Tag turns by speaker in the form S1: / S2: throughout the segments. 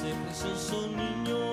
S1: ese precioso niño, yo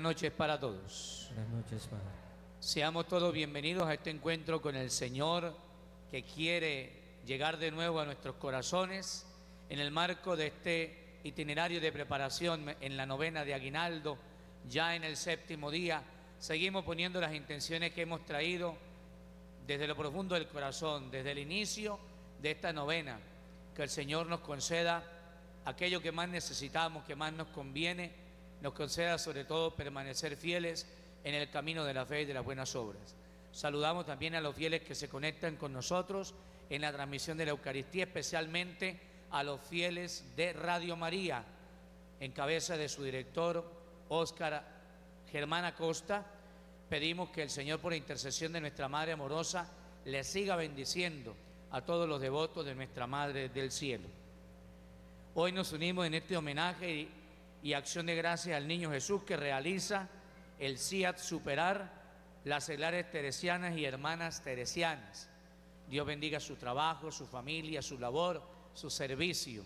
S2: Buenas noches para todos.
S3: Buenas noches, Padre.
S2: Seamos todos bienvenidos a este encuentro con el Señor que quiere llegar de nuevo a nuestros corazones en el marco de este itinerario de preparación en la novena de Aguinaldo, ya en el séptimo día. Seguimos poniendo las intenciones que hemos traído desde lo profundo del corazón, desde el inicio de esta novena, que el Señor nos conceda aquello que más necesitamos, que más nos conviene, nos conceda sobre todo permanecer fieles en el camino de la fe y de las buenas obras. Saludamos también a los fieles que se conectan con nosotros en la transmisión de la Eucaristía, especialmente a los fieles de Radio María, en cabeza de su director, Óscar Germán Acosta. Pedimos que el Señor, por intercesión de nuestra Madre amorosa, le siga bendiciendo a todos los devotos de nuestra Madre del Cielo. Hoy nos unimos en este homenaje y, acción de gracias al Niño Jesús que realiza el CIAT Superar las seglares teresianas y hermanas teresianas. Dios bendiga su trabajo, su familia, su labor, su servicio.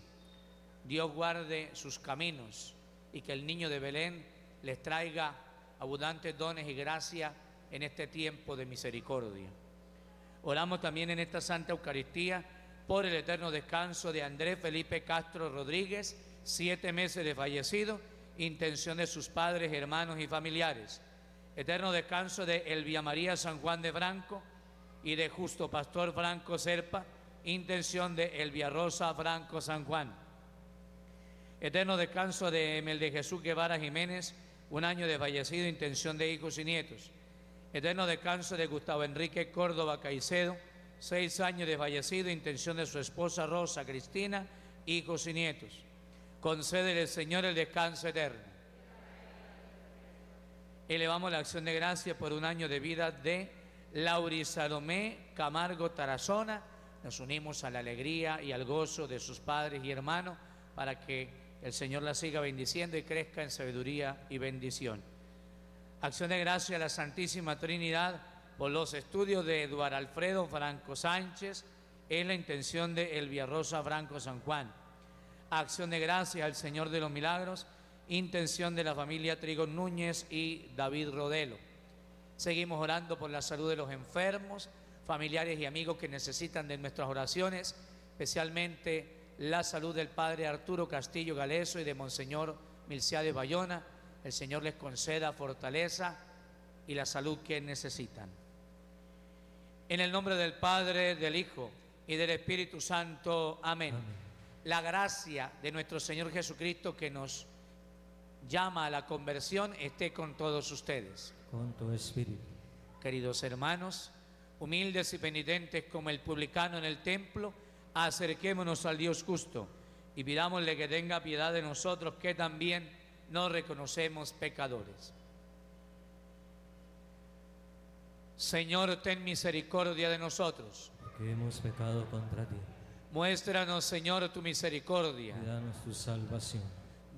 S2: Dios guarde sus caminos y que el niño de Belén les traiga abundantes dones y gracia en este tiempo de misericordia. Oramos también en esta Santa Eucaristía por el eterno descanso de Andrés Felipe Castro Rodríguez, siete meses de fallecido, intención de sus padres, hermanos y familiares. Eterno descanso de Elvia María San Juan de Franco y de Justo Pastor Franco Serpa, intención de Elvia Rosa Franco San Juan. Eterno descanso de Emel de Jesús Guevara Jiménez, un año de fallecido, intención de hijos y nietos. Eterno descanso de Gustavo Enrique Córdoba Caicedo, seis años de fallecido, intención de su esposa Rosa Cristina, hijos y nietos. Concédele, Señor, el descanso eterno. Elevamos la acción de gracia por un año de vida de Lauri Salomé Camargo Tarazona. Nos unimos a la alegría y al gozo de sus padres y hermanos para que el Señor la siga bendiciendo y crezca en sabiduría y bendición. Acción de gracia a la Santísima Trinidad por los estudios de Eduardo Alfredo Franco Sánchez en la intención de Elvia Rosa Franco San Juan. Acción de gracia al Señor de los Milagros, intención de la familia Trigo Núñez y David Rodelo. Seguimos orando por la salud de los enfermos, familiares y amigos que necesitan de nuestras oraciones, especialmente la salud del Padre Arturo Castillo Galeso y de Monseñor Milciades Bayona. El Señor les conceda fortaleza y la salud que necesitan. En el nombre del Padre, del Hijo y del Espíritu Santo. Amén. La gracia de nuestro Señor Jesucristo que nos llama a la conversión esté con todos ustedes.
S3: Con tu espíritu.
S2: Queridos hermanos, humildes y penitentes como el publicano en el templo, acerquémonos al Dios justo y pidámosle que tenga piedad de nosotros que también nos reconocemos pecadores. Señor, ten misericordia de nosotros.
S3: Porque hemos pecado contra ti.
S2: Muéstranos, Señor, tu misericordia.
S3: Y danos tu salvación.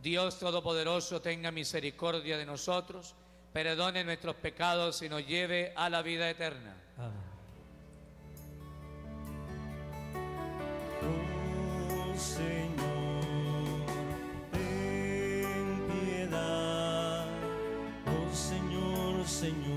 S2: Dios Todopoderoso, tenga misericordia de nosotros, perdone nuestros pecados y nos lleve a la vida eterna.
S3: Amén.
S1: Oh Señor, ten piedad. Oh Señor, Señor,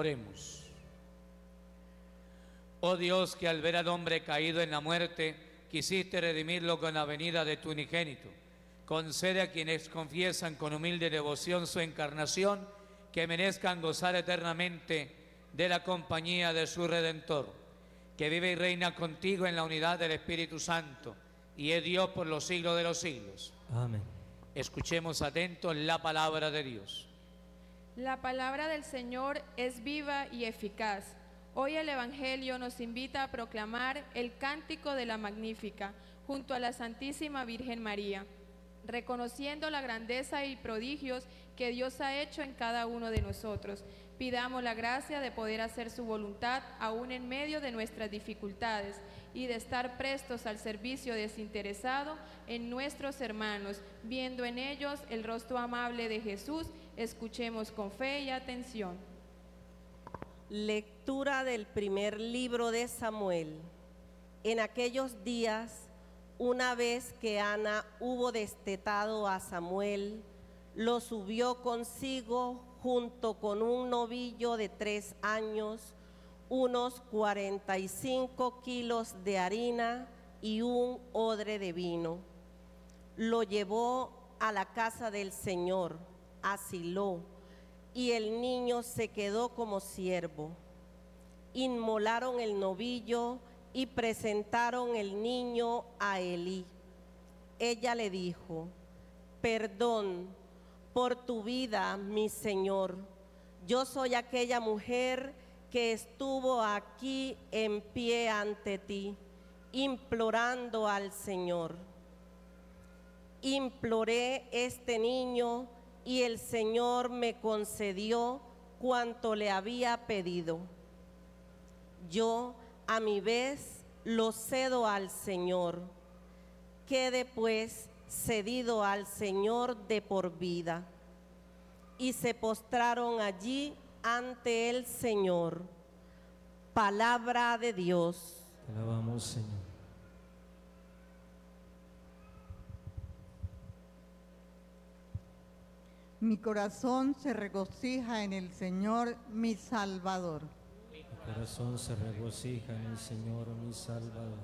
S2: Oremos. Oh Dios, que al ver al hombre caído en la muerte, quisiste redimirlo con la venida de tu unigénito. Concede a quienes confiesan con humilde devoción su encarnación, que merezcan gozar eternamente de la compañía de su Redentor, que vive y reina contigo en la unidad del Espíritu Santo, y es Dios por los siglos de los siglos.
S3: Amén.
S2: Escuchemos atentos la palabra de Dios.
S4: La palabra del Señor es viva y eficaz. Hoy el Evangelio nos invita a proclamar el cántico de la Magnífica junto a la Santísima Virgen María, reconociendo la grandeza y prodigios que Dios ha hecho en cada uno de nosotros. Pidamos la gracia de poder hacer su voluntad aún en medio de nuestras dificultades y de estar prestos al servicio desinteresado en nuestros hermanos, viendo en ellos el rostro amable de Jesús. Escuchemos con fe y atención.
S5: Lectura del primer libro de Samuel. En aquellos días, una vez que Ana hubo destetado a Samuel, lo subió consigo junto con un novillo de tres años, unos 45 kilos de harina y un odre de vino. Lo llevó a la casa del Señor, a Silo, y el niño se quedó como siervo. Inmolaron el novillo y presentaron el niño a Elí. Ella le dijo, perdón por tu vida, mi Señor. Yo soy aquella mujer que estuvo aquí en pie ante ti, implorando al Señor. Imploré este niño y el Señor me concedió cuanto le había pedido. Yo a mi vez lo cedo al Señor. Quede pues cedido al Señor de por vida. Y se postraron allí ante el Señor. Palabra de Dios.
S3: Te alabamos, Señor.
S6: Mi corazón se regocija en el Señor, mi Salvador.
S3: Mi corazón se regocija en el Señor, mi Salvador.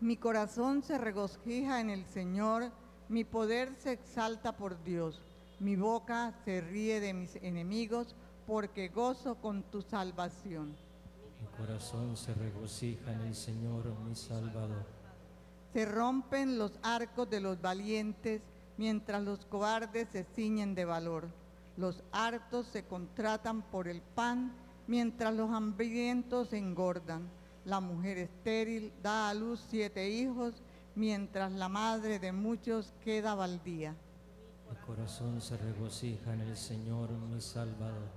S6: Mi corazón se regocija en el Señor, mi poder se exalta por Dios. Mi boca se ríe de mis enemigos, porque gozo con tu salvación.
S3: Mi corazón se regocija en el Señor, mi Salvador.
S6: Se rompen los arcos de los valientes, mientras los cobardes se ciñen de valor. Los hartos se contratan por el pan, mientras los hambrientos engordan. La mujer estéril da a luz siete hijos, mientras la madre de muchos queda baldía.
S3: Mi corazón se regocija en el Señor, mi Salvador.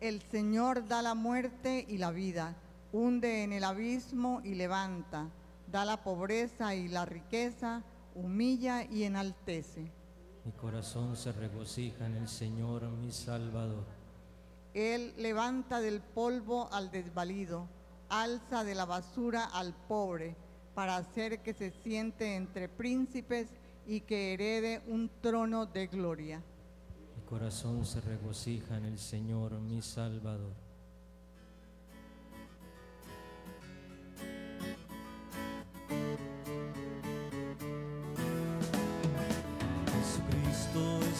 S6: El Señor da la muerte y la vida, hunde en el abismo y levanta, da la pobreza y la riqueza, humilla y enaltece.
S3: Mi corazón se regocija en el Señor, mi Salvador.
S6: Él levanta del polvo al desvalido, alza de la basura al pobre, para hacer que se siente entre príncipes y que herede un trono de gloria.
S3: Mi corazón se regocija en el Señor, mi Salvador.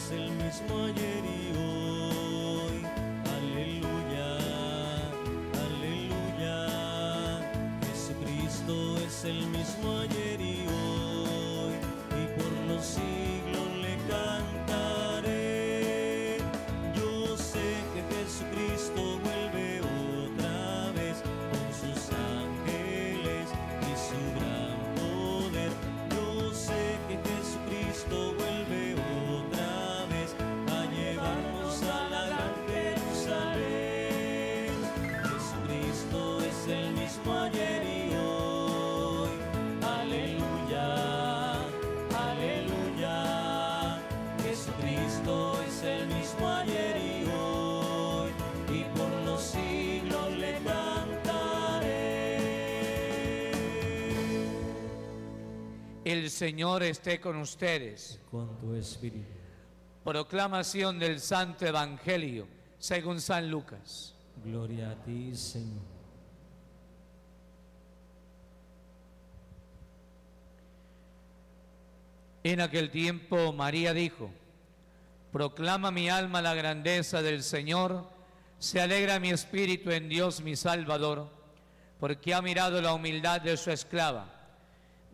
S1: Es el mismo ayer y hoy. Aleluya, aleluya. Jesucristo es el mismo ayer El
S2: Señor esté con ustedes.
S3: Con tu espíritu.
S2: Proclamación del Santo Evangelio según San Lucas.
S3: Gloria a ti, Señor.
S2: En aquel tiempo María dijo, Proclama mi alma la grandeza del Señor, se alegra mi espíritu en Dios mi Salvador, porque ha mirado la humildad de su esclava.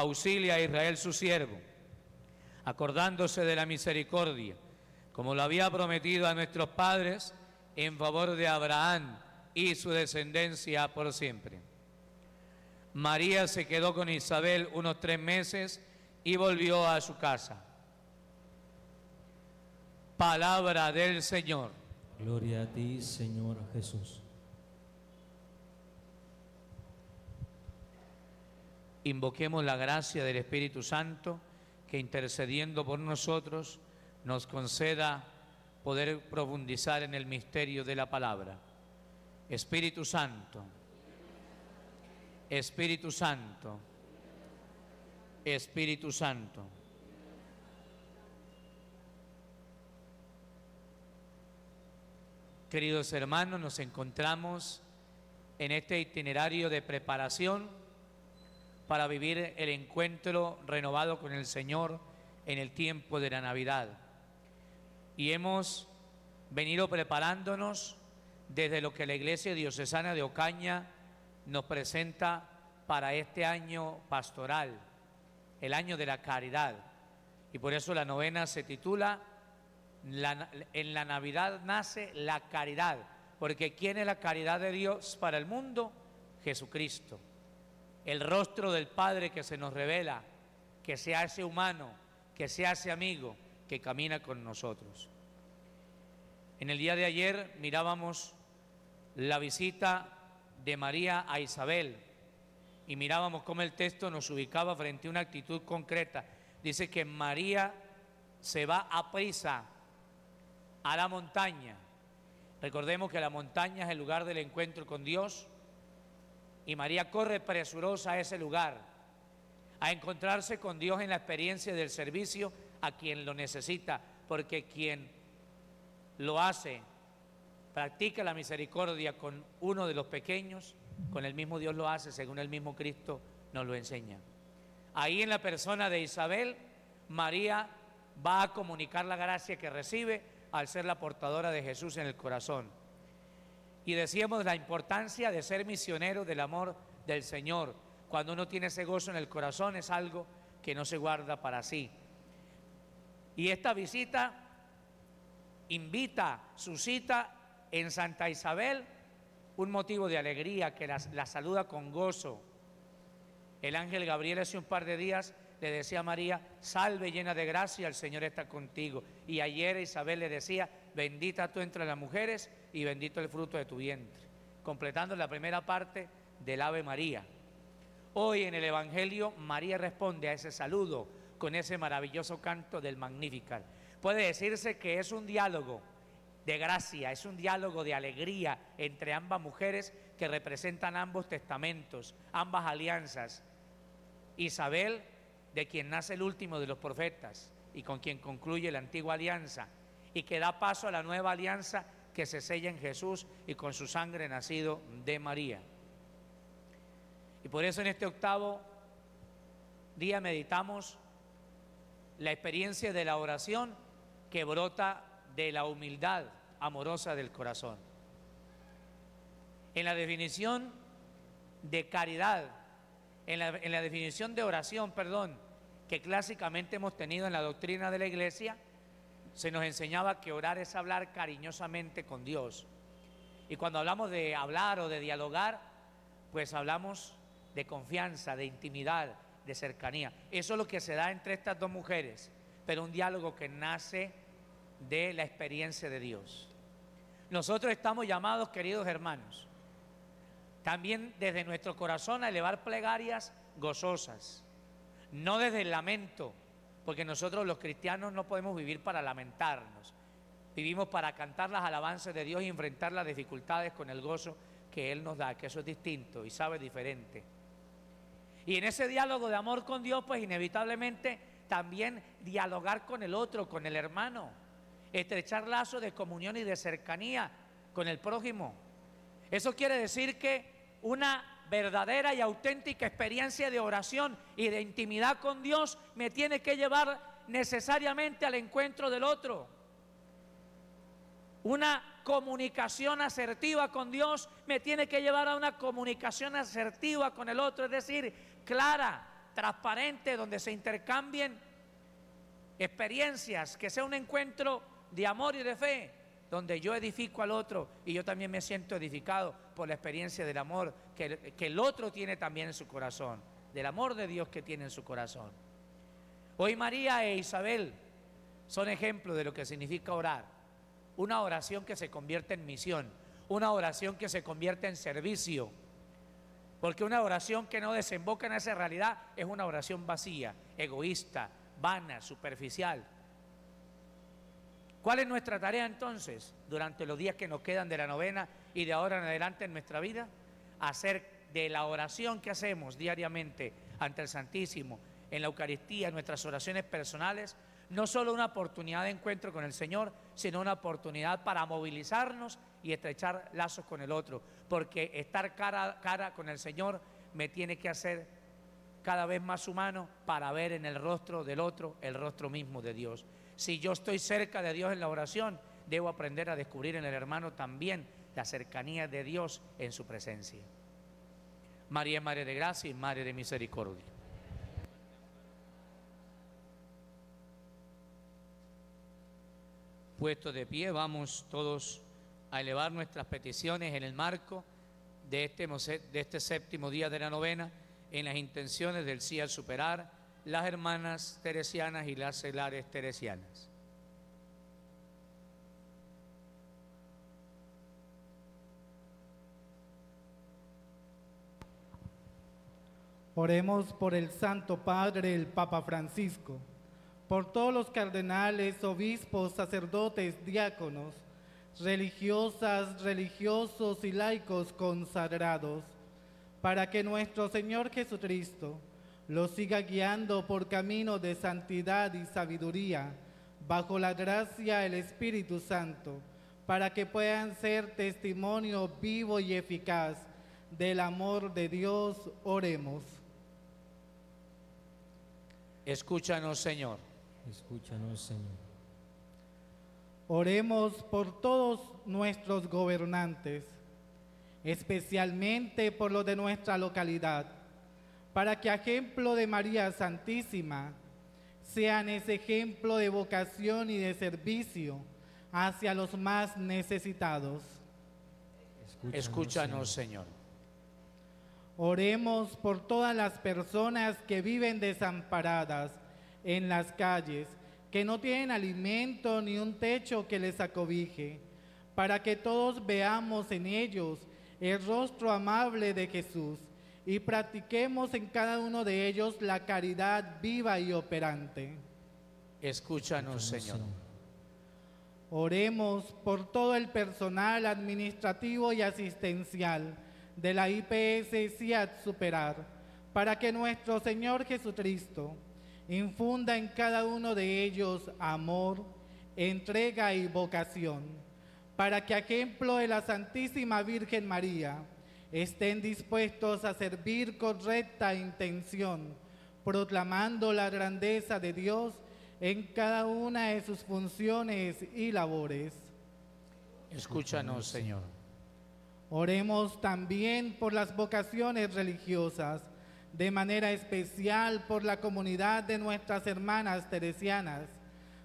S2: Auxilia a Israel su siervo, acordándose de la misericordia, como lo había prometido a nuestros padres en favor de Abraham y su descendencia por siempre. María se quedó con Isabel unos tres meses y volvió a su casa. Palabra del Señor.
S3: Gloria a ti, Señor Jesús.
S2: Invoquemos la gracia del Espíritu Santo que intercediendo por nosotros nos conceda poder profundizar en el misterio de la palabra. Espíritu Santo, Espíritu Santo, Espíritu Santo. Queridos hermanos, nos encontramos en este itinerario de preparación para vivir el encuentro renovado con el Señor en el tiempo de la Navidad. Y hemos venido preparándonos desde lo que la Iglesia Diocesana de Ocaña nos presenta para este año pastoral, el año de la caridad. Y por eso la novena se titula la- En la Navidad nace la caridad, porque ¿quién es la caridad de Dios para el mundo? Jesucristo. El rostro del Padre que se nos revela, que se hace humano, que se hace amigo, que camina con nosotros. En el día de ayer mirábamos la visita de María a Isabel y mirábamos cómo el texto nos ubicaba frente a una actitud concreta. Dice que María se va a prisa a la montaña. Recordemos que la montaña es el lugar del encuentro con Dios y María corre presurosa a ese lugar, a encontrarse con Dios en la experiencia del servicio a quien lo necesita, porque quien lo hace, practica la misericordia con uno de los pequeños, con el mismo Dios lo hace, según el mismo Cristo nos lo enseña. Ahí en la persona de Isabel, María va a comunicar la gracia que recibe al ser la portadora de Jesús en el corazón. Y decíamos la importancia de ser misionero del amor del Señor. Cuando uno tiene ese gozo en el corazón es algo que no se guarda para sí. Y esta visita invita, suscita en Santa Isabel un motivo de alegría que la, la saluda con gozo. El ángel Gabriel hace un par de días le decía a María, salve llena de gracia, el Señor está contigo. Y ayer Isabel le decía, bendita tú entre las mujeres y bendito el fruto de tu vientre, completando la primera parte del Ave María. Hoy en el Evangelio María responde a ese saludo con ese maravilloso canto del Magnificat. Puede decirse que es un diálogo de gracia, es un diálogo de alegría entre ambas mujeres que representan ambos testamentos, ambas alianzas. Isabel, de quien nace el último de los profetas y con quien concluye la antigua alianza y que da paso a la nueva alianza que se sella en Jesús y con su sangre nacido de María. Y por eso en este octavo día meditamos la experiencia de la oración que brota de la humildad amorosa del corazón. En la definición de caridad, en la, en la definición de oración, perdón, que clásicamente hemos tenido en la doctrina de la iglesia, se nos enseñaba que orar es hablar cariñosamente con Dios. Y cuando hablamos de hablar o de dialogar, pues hablamos de confianza, de intimidad, de cercanía. Eso es lo que se da entre estas dos mujeres, pero un diálogo que nace de la experiencia de Dios. Nosotros estamos llamados, queridos hermanos, también desde nuestro corazón a elevar plegarias gozosas, no desde el lamento, porque nosotros los cristianos no podemos vivir para lamentarnos, vivimos para cantar las alabanzas de Dios y enfrentar las dificultades con el gozo que Él nos da, que eso es distinto y sabe diferente. Y en ese diálogo de amor con Dios, pues inevitablemente también dialogar con el otro, con el hermano, estrechar lazos de comunión y de cercanía con el prójimo. Eso quiere decir que una verdadera y auténtica experiencia de oración y de intimidad con Dios me tiene que llevar necesariamente al encuentro del otro. Una comunicación asertiva con Dios me tiene que llevar a una comunicación asertiva con el otro, es decir, clara, transparente, donde se intercambien experiencias, que sea un encuentro de amor y de fe, donde yo edifico al otro y yo también me siento edificado por la experiencia del amor que, el otro tiene también en su corazón, del amor de Dios que tiene en su corazón. Hoy María e Isabel son ejemplos de lo que significa orar una oración que se convierte en misión, una oración que se convierte en servicio. Porque una oración que no desemboca en esa realidad es una oración vacía, egoísta, vana, superficial. ¿Cuál es nuestra tarea entonces durante los días que nos quedan de la novena y de ahora en adelante en nuestra vida? Hacer de la oración que hacemos diariamente ante el Santísimo, en la Eucaristía, nuestras oraciones personales, no solo una oportunidad de encuentro con el Señor, sino una oportunidad para movilizarnos y estrechar lazos con el otro, porque estar cara a cara con el Señor me tiene que hacer cada vez más humano para ver en el rostro del otro el rostro mismo de Dios. Si yo estoy cerca de Dios en la oración, debo aprender a descubrir en el hermano también la cercanía de Dios en su presencia. María es Madre de Gracia y Madre de Misericordia. Puesto de pie, vamos todos a elevar nuestras peticiones en el marco de este, de este séptimo día de la novena, en las intenciones del sí al superar las hermanas teresianas y las celares teresianas.
S7: Oremos por el Santo Padre, el Papa Francisco por todos los cardenales, obispos, sacerdotes, diáconos, religiosas, religiosos y laicos consagrados, para que nuestro Señor Jesucristo los siga guiando por camino de santidad y sabiduría, bajo la gracia del Espíritu Santo, para que puedan ser testimonio vivo y eficaz del amor de Dios, oremos.
S2: Escúchanos, Señor.
S3: Escúchanos, Señor.
S7: Oremos por todos nuestros gobernantes, especialmente por los de nuestra localidad, para que a ejemplo de María Santísima sean ese ejemplo de vocación y de servicio hacia los más necesitados.
S2: Escúchanos, Escúchanos Señor.
S7: Oremos por todas las personas que viven desamparadas en las calles, que no tienen alimento ni un techo que les acobije, para que todos veamos en ellos el rostro amable de Jesús y practiquemos en cada uno de ellos la caridad viva y operante.
S2: Escúchanos, Señor.
S7: Oremos por todo el personal administrativo y asistencial de la IPS CIAT Superar, para que nuestro Señor Jesucristo, infunda en cada uno de ellos amor, entrega y vocación, para que a ejemplo de la Santísima Virgen María estén dispuestos a servir con recta intención, proclamando la grandeza de Dios en cada una de sus funciones y labores.
S2: Escúchanos, Señor.
S7: Oremos también por las vocaciones religiosas de manera especial por la comunidad de nuestras hermanas teresianas,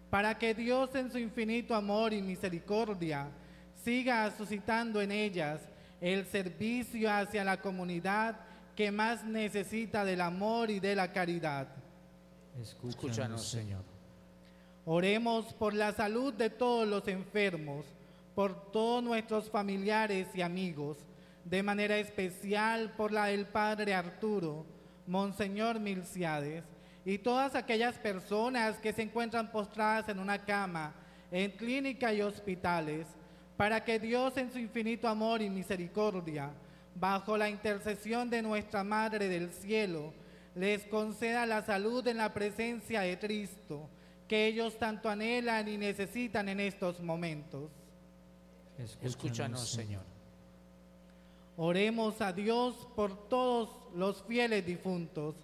S7: para que Dios en su infinito amor y misericordia siga suscitando en ellas el servicio hacia la comunidad que más necesita del amor y de la caridad.
S2: Escúchanos, Señor.
S7: Oremos por la salud de todos los enfermos, por todos nuestros familiares y amigos, de manera especial por la del Padre Arturo, Monseñor Milciades, y todas aquellas personas que se encuentran postradas en una cama, en clínica y hospitales, para que Dios en su infinito amor y misericordia, bajo la intercesión de nuestra Madre del Cielo, les conceda la salud en la presencia de Cristo, que ellos tanto anhelan y necesitan en estos momentos.
S2: Escúchanos, Señor.
S7: Oremos a Dios por todos los fieles difuntos,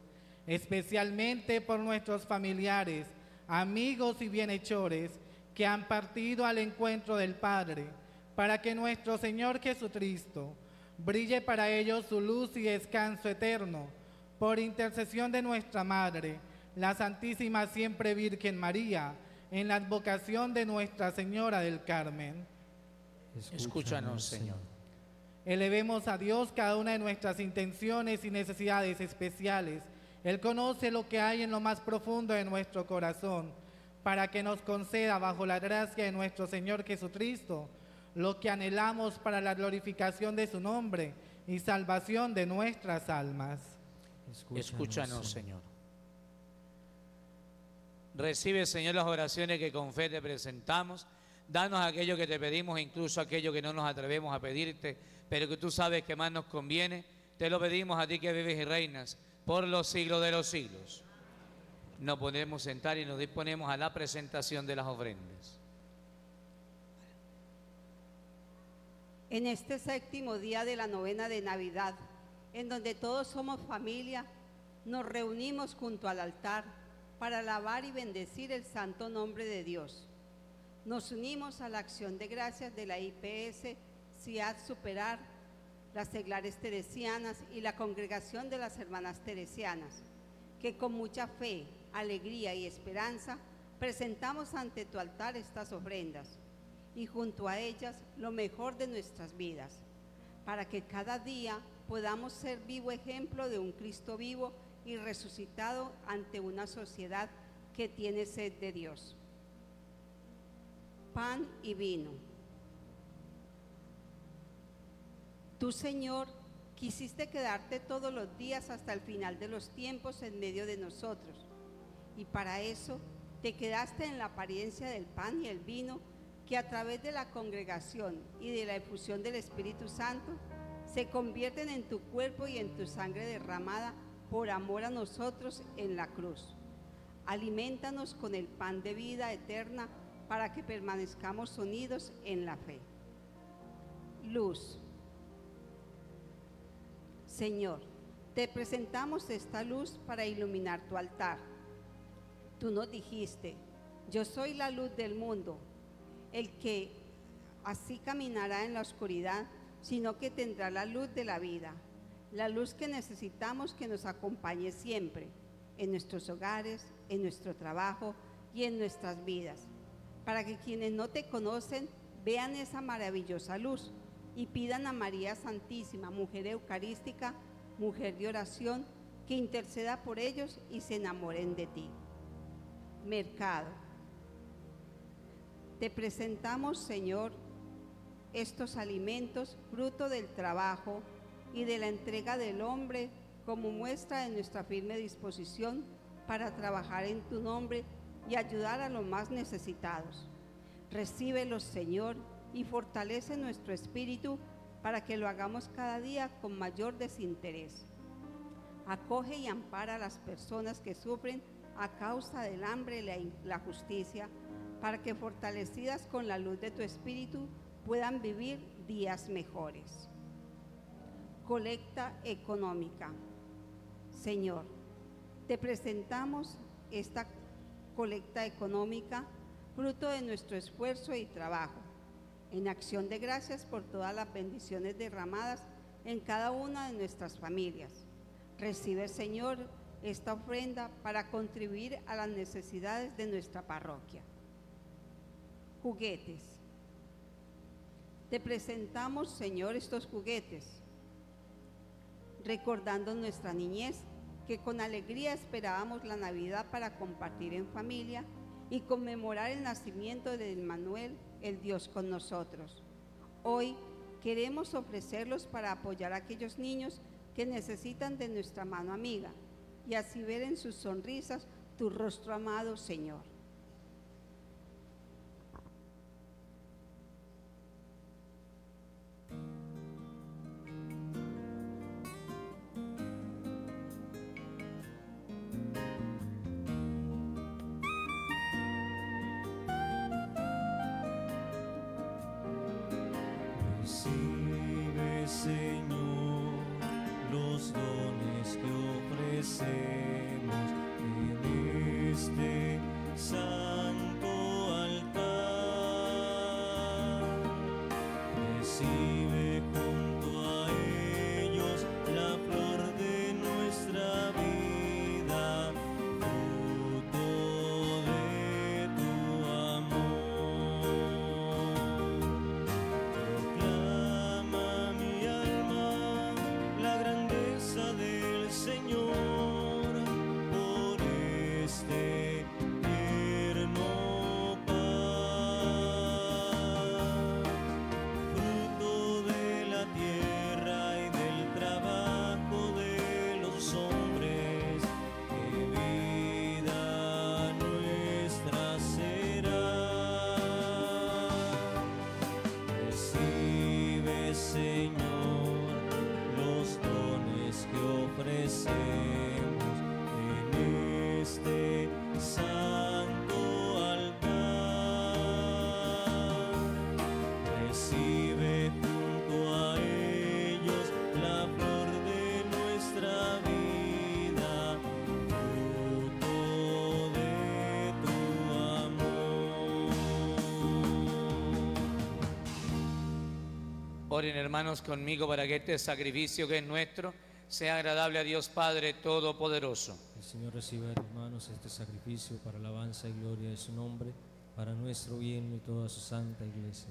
S7: especialmente por nuestros familiares, amigos y bienhechores que han partido al encuentro del Padre, para que nuestro Señor Jesucristo brille para ellos su luz y descanso eterno, por intercesión de nuestra Madre, la Santísima Siempre Virgen María, en la advocación de Nuestra Señora del Carmen.
S2: Escúchanos, Señor.
S7: Elevemos a Dios cada una de nuestras intenciones y necesidades especiales. Él conoce lo que hay en lo más profundo de nuestro corazón, para que nos conceda bajo la gracia de nuestro Señor Jesucristo lo que anhelamos para la glorificación de su nombre y salvación de nuestras almas.
S2: Escúchanos, Señor. Recibe, Señor, las oraciones que con fe te presentamos. Danos aquello que te pedimos, incluso aquello que no nos atrevemos a pedirte, pero que tú sabes que más nos conviene. Te lo pedimos a ti que vives y reinas por los siglos de los siglos. Nos podemos sentar y nos disponemos a la presentación de las ofrendas.
S8: En este séptimo día de la novena de Navidad, en donde todos somos familia, nos reunimos junto al altar para alabar y bendecir el santo nombre de Dios. Nos unimos a la acción de gracias de la IPS CIAD Superar, las seglares teresianas y la congregación de las hermanas teresianas, que con mucha fe, alegría y esperanza presentamos ante tu altar estas ofrendas y junto a ellas lo mejor de nuestras vidas, para que cada día podamos ser vivo ejemplo de un Cristo vivo y resucitado ante una sociedad que tiene sed de Dios. Pan y vino. Tú, Señor, quisiste quedarte todos los días hasta el final de los tiempos en medio de nosotros, y para eso te quedaste en la apariencia del pan y el vino que a través de la congregación y de la efusión del Espíritu Santo se convierten en tu cuerpo y en tu sangre derramada por amor a nosotros en la cruz. Alimentanos con el pan de vida eterna para que permanezcamos unidos en la fe. Luz. Señor, te presentamos esta luz para iluminar tu altar. Tú nos dijiste, yo soy la luz del mundo el que así caminará en la oscuridad, sino que tendrá la luz de la vida, la luz que necesitamos que nos acompañe siempre, en nuestros hogares, en nuestro trabajo y en nuestras vidas, para que quienes no te conocen vean esa maravillosa luz y pidan a María Santísima, mujer eucarística, mujer de oración, que interceda por ellos y se enamoren de ti. Mercado te presentamos, Señor, estos alimentos, fruto del trabajo y de la entrega del hombre, como muestra de nuestra firme disposición para trabajar en tu nombre y ayudar a los más necesitados. Recíbelos, Señor, y fortalece nuestro espíritu para que lo hagamos cada día con mayor desinterés. Acoge y ampara a las personas que sufren a causa del hambre y la justicia para que fortalecidas con la luz de tu espíritu puedan vivir días mejores. Colecta económica. Señor, te presentamos esta colecta económica fruto de nuestro esfuerzo y trabajo, en acción de gracias por todas las bendiciones derramadas en cada una de nuestras familias. Recibe, Señor, esta ofrenda para contribuir a las necesidades de nuestra parroquia juguetes. Te presentamos, Señor, estos juguetes, recordando nuestra niñez, que con alegría esperábamos la Navidad para compartir en familia y conmemorar el nacimiento de Manuel, el Dios con nosotros.
S1: Hoy queremos ofrecerlos para apoyar a aquellos niños que necesitan de nuestra mano amiga y así ver en sus sonrisas tu rostro amado, Señor.
S2: Oren hermanos conmigo para que este sacrificio que es nuestro sea agradable a Dios Padre Todopoderoso.
S3: El Señor reciba de tus manos este sacrificio para alabanza y gloria de su nombre, para nuestro bien y toda su santa iglesia.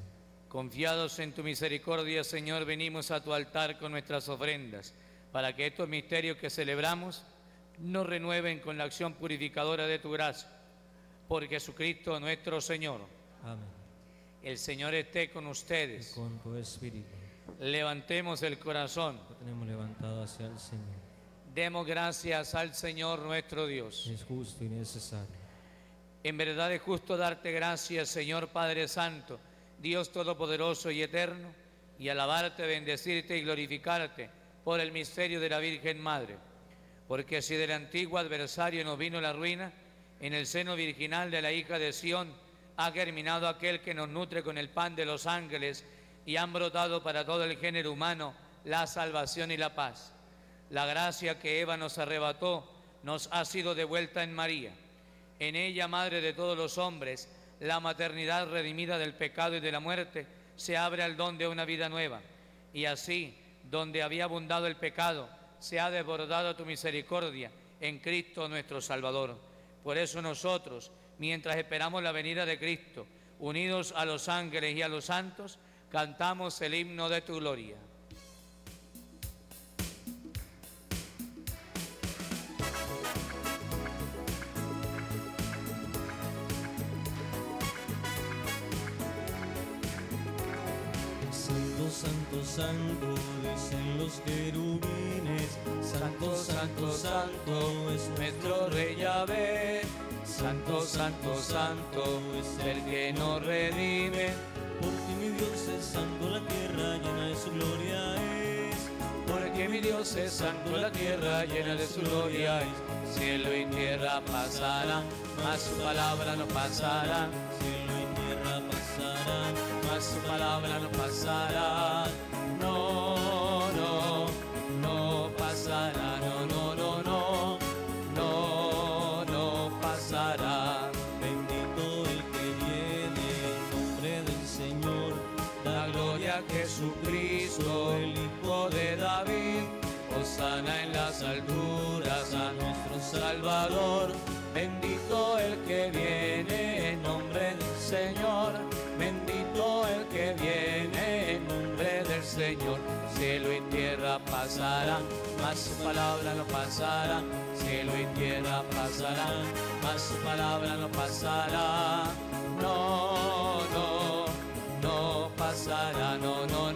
S2: Confiados en tu misericordia, Señor, venimos a tu altar con nuestras ofrendas, para que estos misterios que celebramos nos renueven con la acción purificadora de tu gracia. Por Jesucristo nuestro Señor.
S3: Amén.
S2: El Señor esté con
S3: Y
S2: ustedes.
S3: con tu espíritu
S2: Levantemos el corazón.
S3: lo tenemos levantado hacia el Señor.
S2: Demos gracias al Señor nuestro Dios.
S3: Es justo y necesario.
S2: En verdad es justo darte gracias, Señor Padre Santo, Dios Todopoderoso y Eterno, y alabarte, bendecirte y glorificarte por el misterio de la Virgen Madre. Porque si del antiguo adversario nos vino la ruina, en el seno virginal de la hija de Sión ha germinado aquel que nos nutre con el pan de los ángeles y han brotado para todo el género humano la salvación y la paz. La gracia que Eva nos arrebató nos ha sido devuelta en María. En ella, Madre de todos los hombres, la maternidad redimida del pecado y de la muerte, se abre al don de una vida nueva. Y así, donde había abundado el pecado, se ha desbordado tu misericordia en Cristo nuestro Salvador. Por eso nosotros, mientras esperamos la venida de Cristo, unidos a los ángeles y a los santos, cantamos el himno de tu gloria.
S9: Santo, santo, santo, dicen los querubines. Santo, santo, santo es
S2: nuestro Rey Yahvé. Santo, santo, santo es el que nos redime.
S9: Porque mi Dios es santo, la tierra llena de su gloria es.
S2: Porque mi Dios es santo, la tierra llena de su gloria es. Cielo y tierra pasarán, mas su palabra no pasará.
S9: Cielo y tierra pasarán,
S2: mas su palabra no pasará. No,
S9: Bendito el que viene en nombre del Señor.
S2: Bendito el que viene en nombre del Señor. Cielo y tierra pasarán, mas su palabra no pasará. Cielo y tierra pasarán, mas su palabra no pasará. No, no, no pasará, no, no.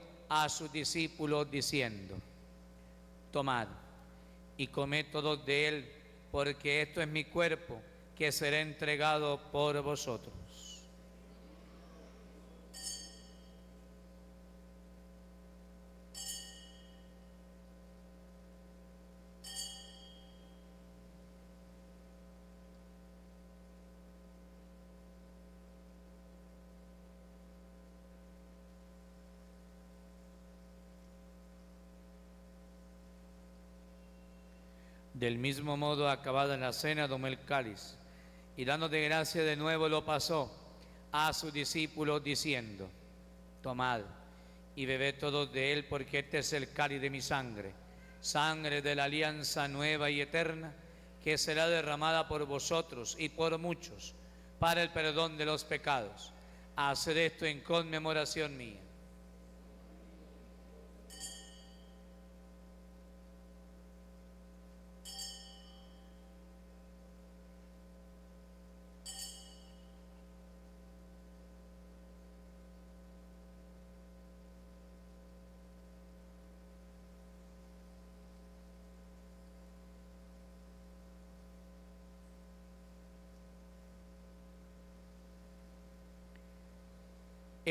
S2: a sus discípulos diciendo, tomad y comed todos de él, porque esto es mi cuerpo que será entregado por vosotros. Del mismo modo, acabada la cena, tomó el cáliz y dándote gracia de nuevo lo pasó a sus discípulos diciendo, tomad y bebed todos de él porque este es el cáliz de mi sangre, sangre de la alianza nueva y eterna que será derramada por vosotros y por muchos para el perdón de los pecados. Haced esto en conmemoración mía.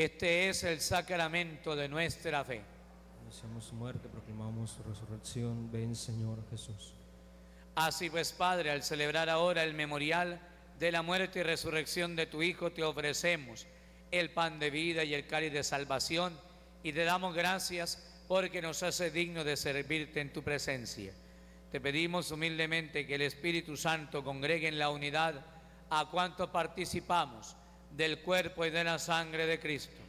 S2: Este es el sacramento de nuestra fe.
S3: Anunciamos su muerte, proclamamos su resurrección. Ven, Señor Jesús.
S2: Así pues, Padre, al celebrar ahora el memorial de la muerte y resurrección de tu Hijo, te ofrecemos el pan de vida y el cáliz de salvación y te damos gracias porque nos hace digno de servirte en tu presencia. Te pedimos humildemente que el Espíritu Santo congregue en la unidad a cuantos participamos del cuerpo y de la sangre de Cristo.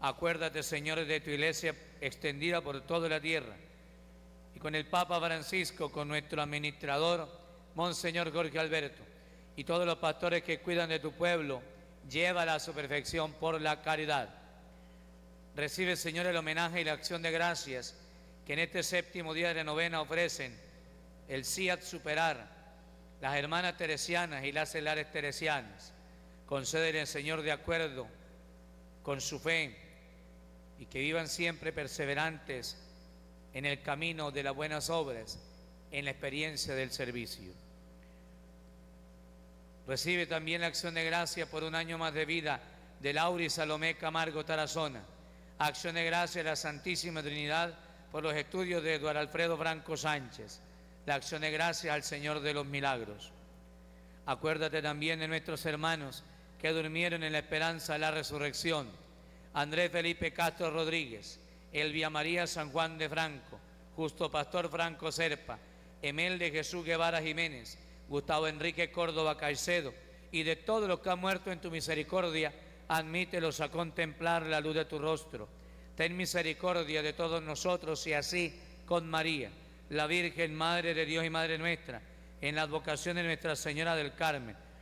S2: Acuérdate, Señor, de tu iglesia extendida por toda la tierra. Y con el Papa Francisco, con nuestro administrador, Monseñor Jorge Alberto, y todos los pastores que cuidan de tu pueblo, llévala a su perfección por la caridad. Recibe, Señor, el homenaje y la acción de gracias que en este séptimo día de la novena ofrecen el CIAT Superar, las hermanas teresianas y las celares teresianas Concédele, Señor, de acuerdo con su fe y que vivan siempre perseverantes en el camino de las buenas obras, en la experiencia del servicio. Recibe también la acción de gracia por un año más de vida de Laura Salomé Camargo Tarazona. Acción de gracia de la Santísima Trinidad por los estudios de Eduardo Alfredo Franco Sánchez. La acción de gracia al Señor de los Milagros. Acuérdate también de nuestros hermanos que durmieron en la esperanza de la resurrección. Andrés Felipe Castro Rodríguez, Elvia María San Juan de Franco, Justo Pastor Franco Serpa, Emel de Jesús Guevara Jiménez, Gustavo Enrique Córdoba Caicedo y de todos los que han muerto en tu misericordia, admítelos a contemplar la luz de tu rostro. Ten misericordia de todos nosotros y así con María, la Virgen Madre de Dios y Madre nuestra, en la advocación de Nuestra Señora del Carmen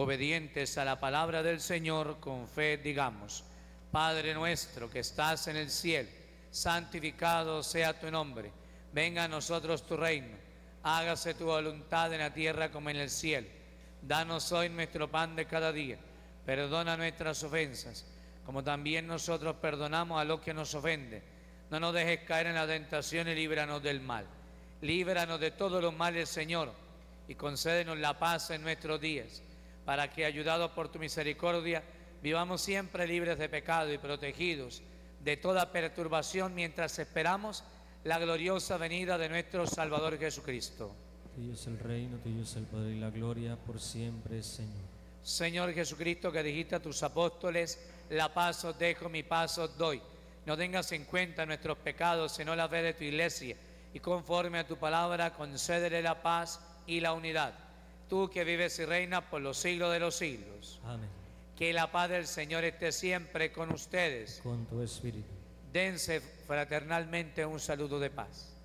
S2: obedientes a la palabra del Señor, con fe digamos, Padre nuestro que estás en el cielo, santificado sea tu nombre, venga a nosotros tu reino, hágase tu voluntad en la tierra como en el cielo. Danos hoy nuestro pan de cada día, perdona nuestras ofensas, como también nosotros perdonamos a los que nos ofenden. No nos dejes caer en la tentación y líbranos del mal. Líbranos de todos los males, Señor, y concédenos la paz en nuestros días para que, ayudados por tu misericordia, vivamos siempre libres de pecado y protegidos de toda perturbación mientras esperamos la gloriosa venida de nuestro Salvador Jesucristo.
S3: Tuyo es el reino, tuyo es el poder y la gloria por siempre, Señor.
S1: Señor Jesucristo, que dijiste a tus apóstoles, la paz os dejo, mi paz os doy. No tengas en cuenta nuestros pecados, sino la fe de tu iglesia. Y conforme a tu palabra, concédele la paz y la unidad. Tú que vives y reinas por los siglos de los siglos.
S3: Amén.
S1: Que la paz del Señor esté siempre con ustedes.
S3: Con tu espíritu.
S1: Dense fraternalmente un saludo de paz.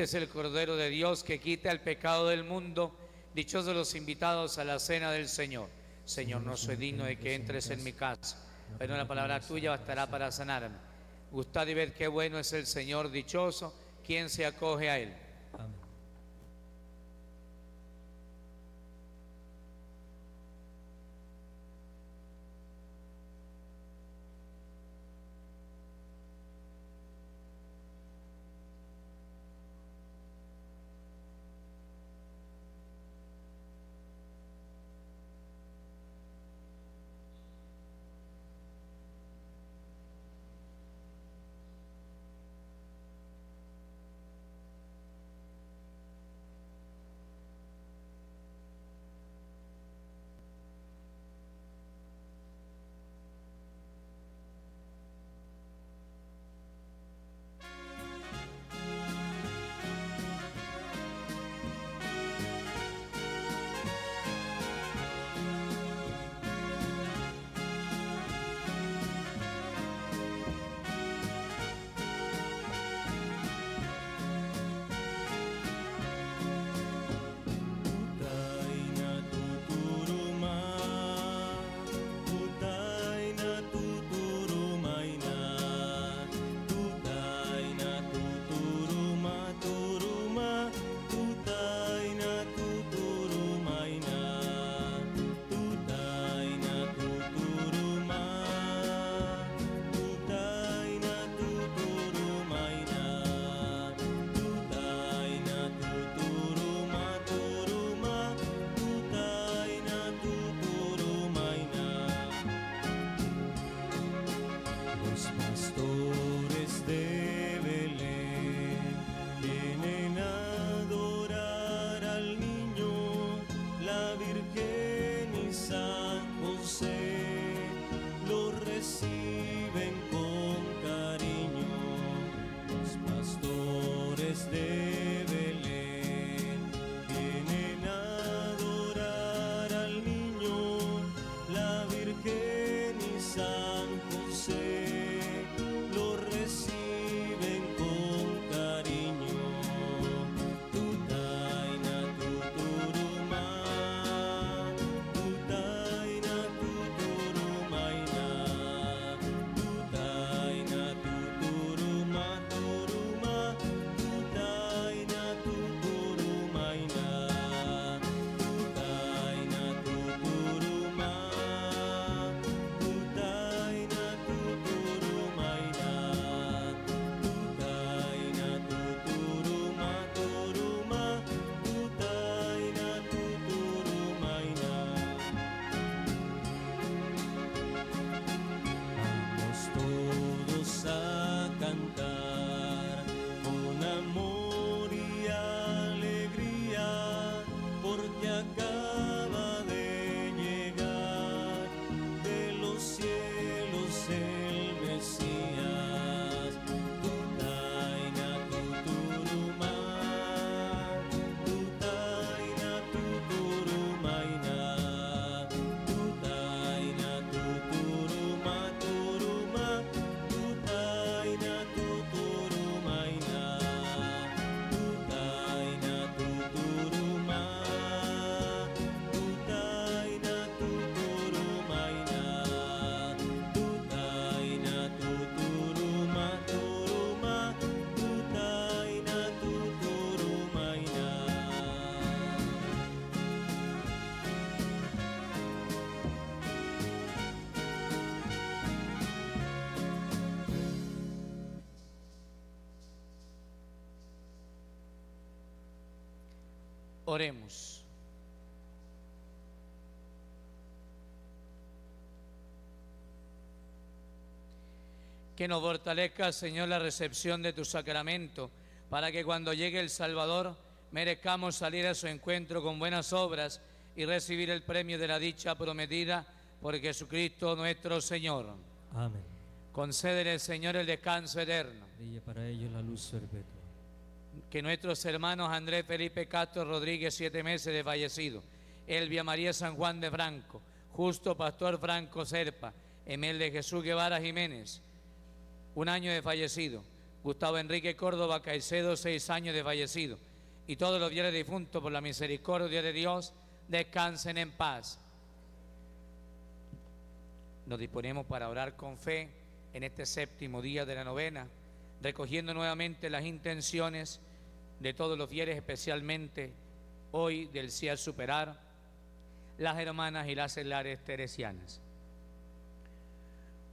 S1: Este es el Cordero de Dios que quita el pecado del mundo. Dichosos los invitados a la cena del Señor. Señor, no soy digno de que entres en mi casa, pero la palabra tuya bastará para sanarme. Gustad y ver qué bueno es el Señor dichoso, quien se acoge a él.
S2: Que nos fortalezca, Señor, la recepción de tu sacramento, para que cuando llegue el Salvador merezcamos salir a su encuentro con buenas obras y recibir el premio de la dicha prometida por Jesucristo nuestro Señor.
S3: Amén.
S2: Concédele, Señor, el descanso eterno.
S3: Brille para ellos la luz perpetua.
S2: que nuestros hermanos Andrés Felipe Castro Rodríguez, siete meses de fallecido, Elvia María San Juan de Franco, Justo Pastor Franco Serpa, Emel de Jesús Guevara Jiménez, un año de fallecido, Gustavo Enrique Córdoba Caicedo, seis años de fallecido, y todos los fieles difuntos por la misericordia de Dios, descansen en paz. Nos disponemos para orar con fe en este séptimo día de la novena, recogiendo nuevamente las intenciones de todos los fieles, especialmente hoy del CIAR Superar, las hermanas y las celares teresianas.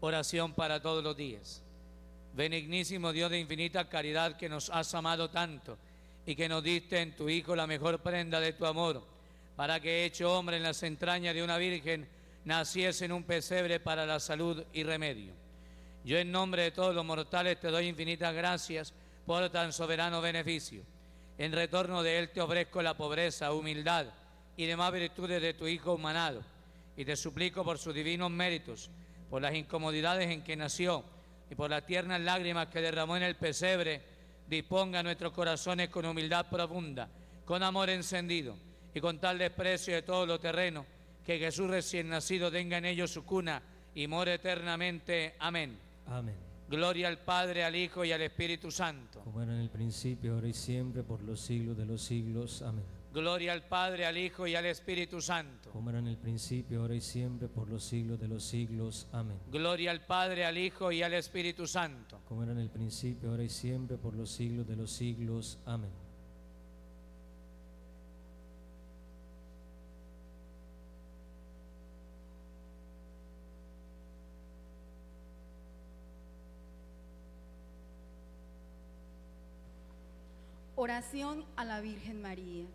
S2: Oración para todos los días. Benignísimo Dios de infinita caridad que nos has amado tanto y que nos diste en tu Hijo la mejor prenda de tu amor, para que hecho hombre en las entrañas de una virgen, naciese en un pesebre para la salud y remedio. Yo en nombre de todos los mortales te doy infinitas gracias por tan soberano beneficio. En retorno de él te ofrezco la pobreza, humildad y demás virtudes de tu Hijo humanado. Y te suplico por sus divinos méritos, por las incomodidades en que nació y por las tiernas lágrimas que derramó en el pesebre, disponga nuestros corazones con humildad profunda, con amor encendido y con tal desprecio de todo lo terreno, que Jesús recién nacido tenga en ellos su cuna y more eternamente. Amén.
S3: Amén.
S2: Gloria al Padre, al Hijo y al Espíritu Santo.
S3: Como era en el principio, ahora y siempre, por los siglos de los siglos. Amén.
S2: Gloria al Padre, al Hijo y al Espíritu Santo.
S3: Como era en el principio, ahora y siempre, por los siglos de los siglos. Amén.
S2: Gloria al Padre, al Hijo y al Espíritu Santo.
S3: Como era en el principio, ahora y siempre, por los siglos de los siglos. Amén.
S10: Oración a la Virgen María.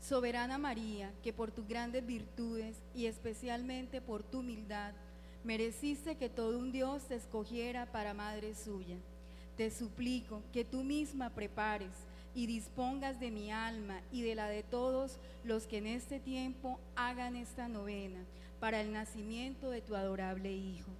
S10: Soberana María, que por tus grandes virtudes y especialmente por tu humildad, mereciste que todo un Dios te escogiera para madre suya. Te suplico que tú misma prepares y dispongas de mi alma y de la de todos los que en este tiempo hagan esta novena para el nacimiento de tu adorable Hijo.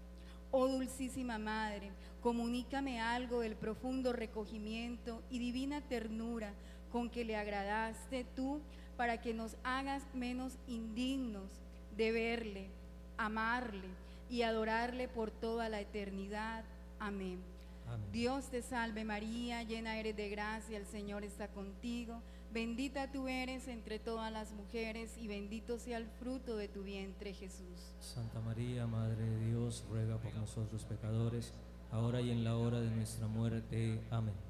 S10: Oh dulcísima Madre, comunícame algo del profundo recogimiento y divina ternura con que le agradaste tú para que nos hagas menos indignos de verle, amarle y adorarle por toda la eternidad. Amén.
S3: Amén.
S10: Dios te salve María, llena eres de gracia, el Señor está contigo. Bendita tú eres entre todas las mujeres y bendito sea el fruto de tu vientre Jesús.
S3: Santa María, Madre de Dios, ruega por nosotros pecadores, ahora y en la hora de nuestra muerte. Amén.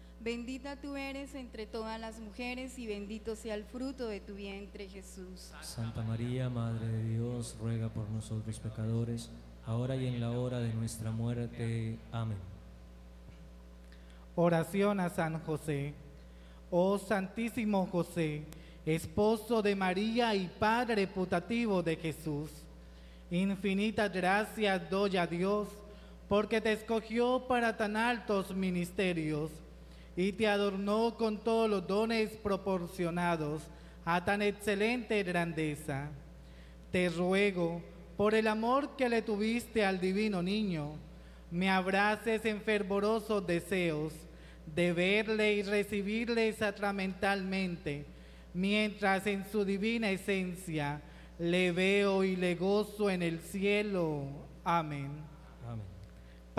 S10: Bendita tú eres entre todas las mujeres y bendito sea el fruto de tu vientre Jesús.
S3: Santa María, Madre de Dios, ruega por nosotros pecadores, ahora y en la hora de nuestra muerte. Amén.
S7: Oración a San José. Oh Santísimo José, esposo de María y Padre putativo de Jesús, infinitas gracias doy a Dios porque te escogió para tan altos ministerios y te adornó con todos los dones proporcionados a tan excelente grandeza. Te ruego, por el amor que le tuviste al divino niño, me abraces en fervorosos deseos de verle y recibirle sacramentalmente, mientras en su divina esencia le veo y le gozo en el cielo. Amén.
S3: Amén.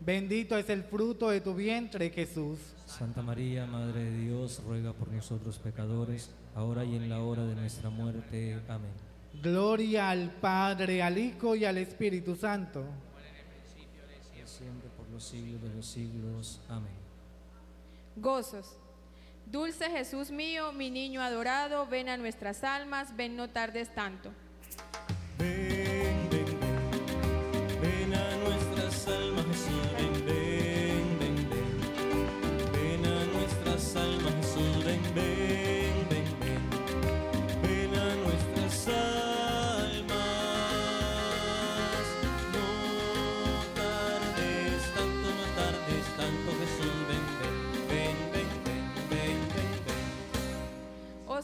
S7: bendito es el fruto de tu vientre Jesús.
S3: Santa María, Madre de Dios, ruega por nosotros pecadores, ahora y en la hora de nuestra muerte. Amén.
S7: Gloria al Padre, al Hijo y al Espíritu Santo.
S3: Siempre por los siglos de los siglos. Amén.
S4: Gozos. Dulce Jesús mío, mi niño adorado, ven a nuestras almas, ven no tardes tanto.
S1: Ven,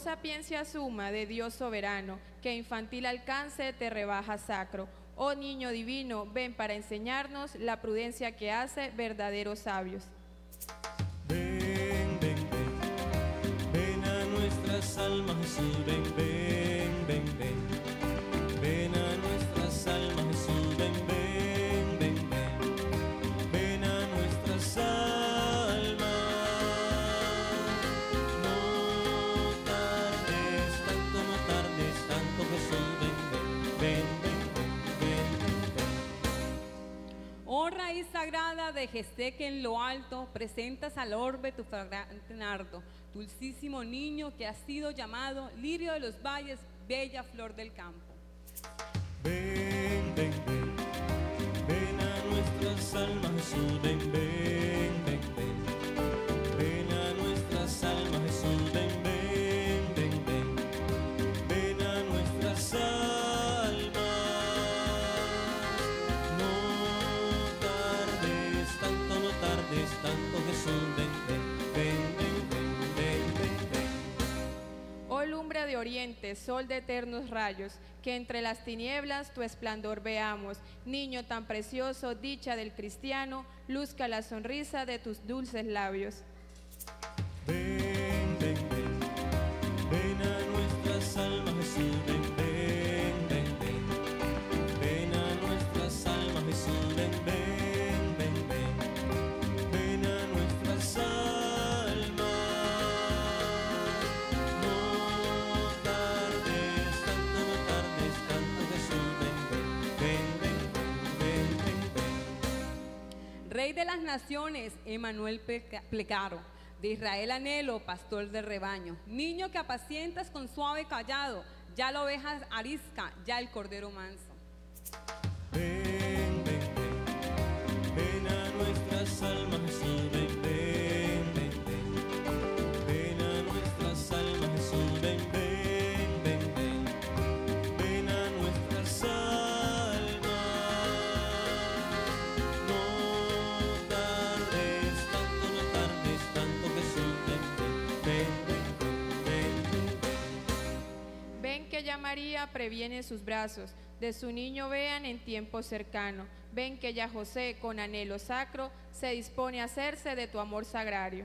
S4: sapiencia suma de Dios soberano, que infantil alcance te rebaja sacro. Oh niño divino, ven para enseñarnos la prudencia que hace verdaderos sabios.
S1: Ven, ven, ven, ven a nuestras almas, ven, ven,
S11: de en lo alto presentas al orbe tu fragante nardo, dulcísimo niño que ha sido llamado lirio de los valles, bella flor del campo.
S1: Ven, ven, ven, ven a nuestras almas, Jesús, ven, ven,
S4: De oriente, sol de eternos rayos, que entre las tinieblas tu esplendor veamos. Niño tan precioso, dicha del cristiano, luzca la sonrisa de tus dulces labios.
S11: Rey de las naciones, Emanuel Pleca- Plecaro, de Israel anhelo, pastor del rebaño, niño que apacientas con suave callado, ya la oveja arisca, ya el cordero manso.
S1: Ven, ven, ven, ven a nuestras almas,
S4: María previene sus brazos, de su niño vean en tiempo cercano. Ven que ya José, con anhelo sacro, se dispone a hacerse de tu amor sagrario.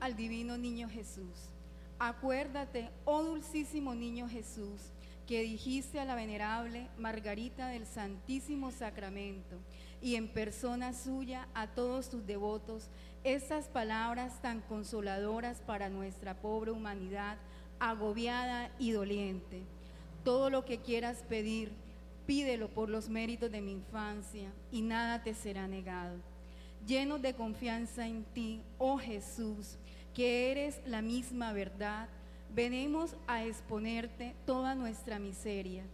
S10: Al divino niño Jesús. Acuérdate, oh dulcísimo niño Jesús, que dijiste a la venerable Margarita del Santísimo Sacramento, y en persona suya a todos sus devotos estas palabras tan consoladoras para nuestra pobre humanidad agobiada y doliente. Todo lo que quieras pedir, pídelo por los méritos de mi infancia y nada te será negado. Llenos de confianza en ti, oh Jesús, que eres la misma verdad, venimos a exponerte toda nuestra miseria.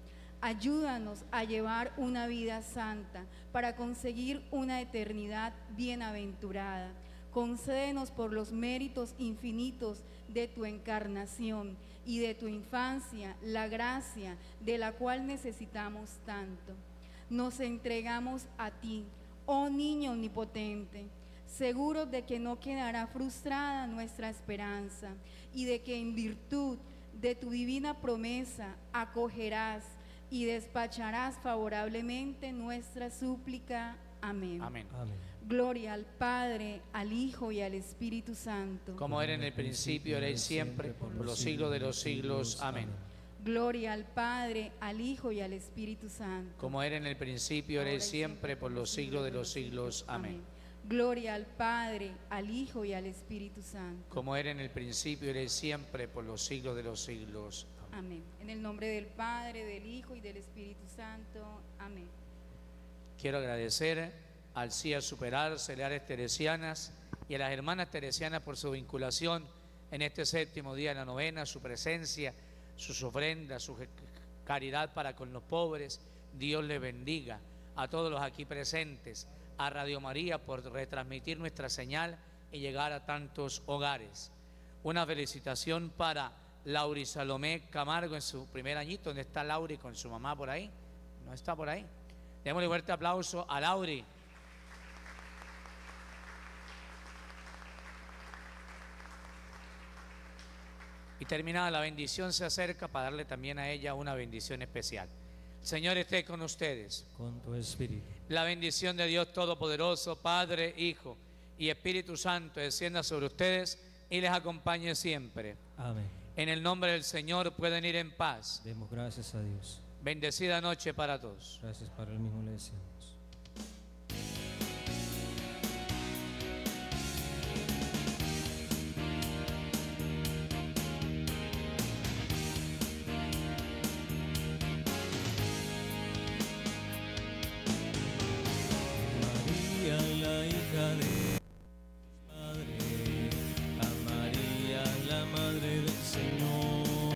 S10: Ayúdanos a llevar una vida santa para conseguir una eternidad bienaventurada. Concédenos por los méritos infinitos de tu encarnación y de tu infancia la gracia de la cual necesitamos tanto. Nos entregamos a ti, oh niño omnipotente, seguros de que no quedará frustrada nuestra esperanza y de que en virtud de tu divina promesa acogerás y despacharás favorablemente nuestra súplica. Amén.
S2: Amén.
S3: Amén.
S10: Gloria al Padre, al Hijo y al Espíritu Santo.
S2: Como era en el principio, ahora y siempre, por los siglos de los siglos. Amén.
S10: Gloria al Padre, al Hijo y al Espíritu Santo.
S2: Como era en el principio, ahora y siempre, por los siglos de los siglos. Amén.
S10: Gloria al Padre, al Hijo y al Espíritu Santo.
S2: Como era en el principio, ahora y siempre, por los siglos de los siglos. Amén.
S10: Amén. En el nombre del Padre, del Hijo y del Espíritu Santo. Amén.
S2: Quiero agradecer al CIA Superar, Celeares Teresianas y a las hermanas teresianas por su vinculación en este séptimo día de la novena, su presencia, sus ofrendas, su caridad para con los pobres. Dios le bendiga a todos los aquí presentes, a Radio María por retransmitir nuestra señal y llegar a tantos hogares. Una felicitación para Lauri Salomé Camargo en su primer añito. ¿Dónde está Lauri con su mamá por ahí? ¿No está por ahí? Démosle fuerte aplauso a Lauri. Y terminada la bendición se acerca para darle también a ella una bendición especial. El Señor esté con ustedes.
S3: Con tu espíritu.
S2: La bendición de Dios Todopoderoso, Padre, Hijo y Espíritu Santo descienda sobre ustedes y les acompañe siempre.
S3: Amén.
S2: En el nombre del Señor pueden ir en paz.
S3: Demos gracias a Dios.
S2: Bendecida noche para todos.
S3: Gracias para el mismo le.